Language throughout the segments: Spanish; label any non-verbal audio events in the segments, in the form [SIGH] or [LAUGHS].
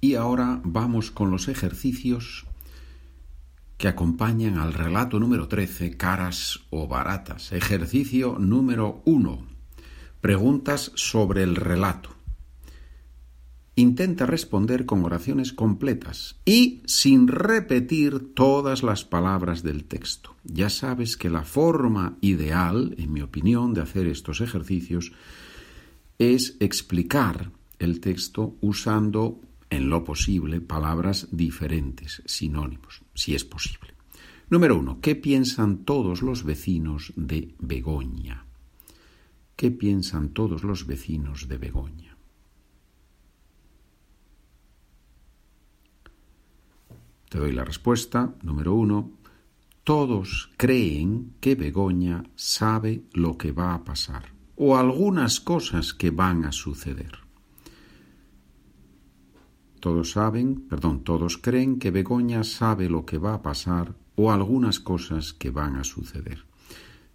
Y ahora vamos con los ejercicios que acompañan al relato número 13, caras o baratas. Ejercicio número 1. Preguntas sobre el relato. Intenta responder con oraciones completas y sin repetir todas las palabras del texto. Ya sabes que la forma ideal, en mi opinión, de hacer estos ejercicios es explicar el texto usando, en lo posible, palabras diferentes, sinónimos, si es posible. Número uno, ¿qué piensan todos los vecinos de Begoña? ¿Qué piensan todos los vecinos de Begoña? Te doy la respuesta. Número uno, todos creen que Begoña sabe lo que va a pasar o algunas cosas que van a suceder. Todos saben, perdón, todos creen que Begoña sabe lo que va a pasar o algunas cosas que van a suceder.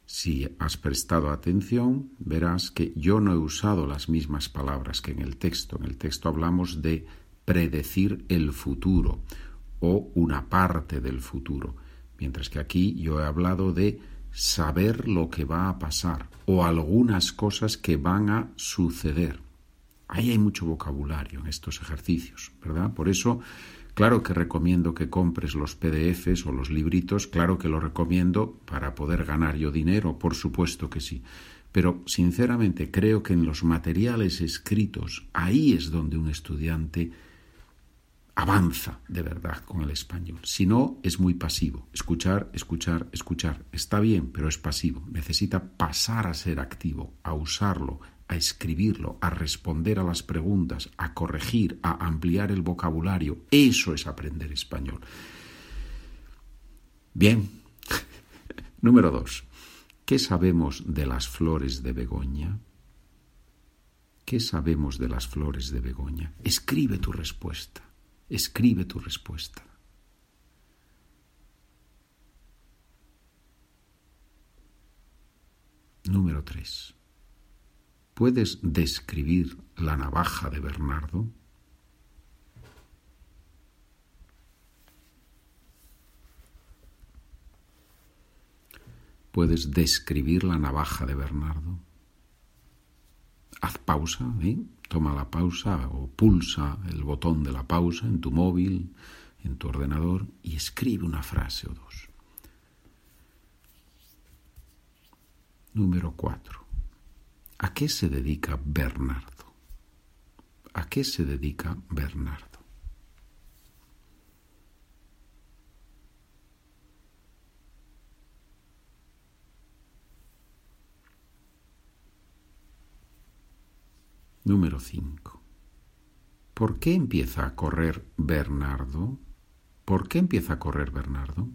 Si has prestado atención, verás que yo no he usado las mismas palabras que en el texto. En el texto hablamos de predecir el futuro o una parte del futuro, mientras que aquí yo he hablado de saber lo que va a pasar o algunas cosas que van a suceder. Ahí hay mucho vocabulario en estos ejercicios, ¿verdad? Por eso, claro que recomiendo que compres los PDFs o los libritos, claro que lo recomiendo para poder ganar yo dinero, por supuesto que sí. Pero sinceramente creo que en los materiales escritos, ahí es donde un estudiante avanza de verdad con el español. Si no, es muy pasivo. Escuchar, escuchar, escuchar. Está bien, pero es pasivo. Necesita pasar a ser activo, a usarlo, a escribirlo, a responder a las preguntas, a corregir, a ampliar el vocabulario. Eso es aprender español. Bien. [LAUGHS] Número dos. ¿Qué sabemos de las flores de Begoña? ¿Qué sabemos de las flores de Begoña? Escribe tu respuesta. Escribe tu respuesta. Número 3. ¿Puedes describir la navaja de Bernardo? ¿Puedes describir la navaja de Bernardo? Haz pausa, ¿eh? toma la pausa o pulsa el botón de la pausa en tu móvil, en tu ordenador y escribe una frase o dos. Número 4. ¿A qué se dedica Bernardo? ¿A qué se dedica Bernardo? Número 5. ¿Por qué empieza a correr Bernardo? ¿Por qué empieza a correr Bernardo?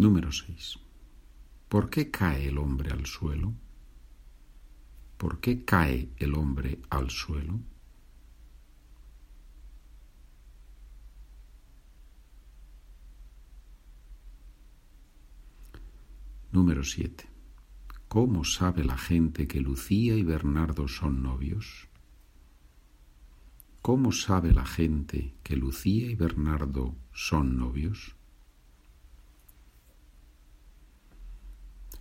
Número 6. ¿Por qué cae el hombre al suelo? ¿Por qué cae el hombre al suelo? Número 7. ¿Cómo sabe la gente que Lucía y Bernardo son novios? ¿Cómo sabe la gente que Lucía y Bernardo son novios?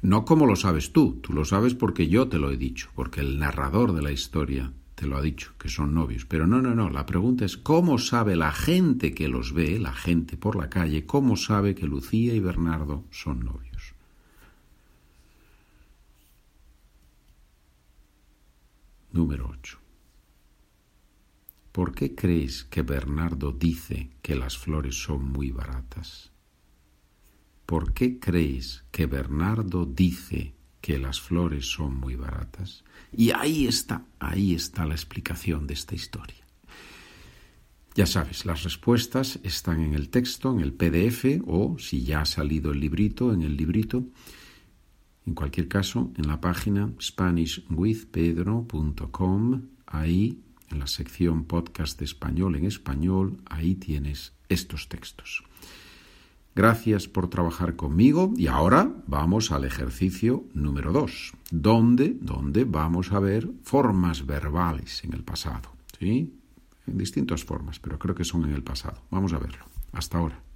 No como lo sabes tú, tú lo sabes porque yo te lo he dicho, porque el narrador de la historia te lo ha dicho, que son novios. Pero no, no, no, la pregunta es ¿cómo sabe la gente que los ve, la gente por la calle, cómo sabe que Lucía y Bernardo son novios? Número 8. ¿Por qué crees que Bernardo dice que las flores son muy baratas? ¿Por qué crees que Bernardo dice que las flores son muy baratas? Y ahí está, ahí está la explicación de esta historia. Ya sabes, las respuestas están en el texto, en el PDF o, si ya ha salido el librito, en el librito. En cualquier caso, en la página SpanishWithPedro.com, ahí en la sección podcast de español en español, ahí tienes estos textos. Gracias por trabajar conmigo y ahora vamos al ejercicio número 2, donde, donde vamos a ver formas verbales en el pasado. ¿sí? En distintas formas, pero creo que son en el pasado. Vamos a verlo. Hasta ahora.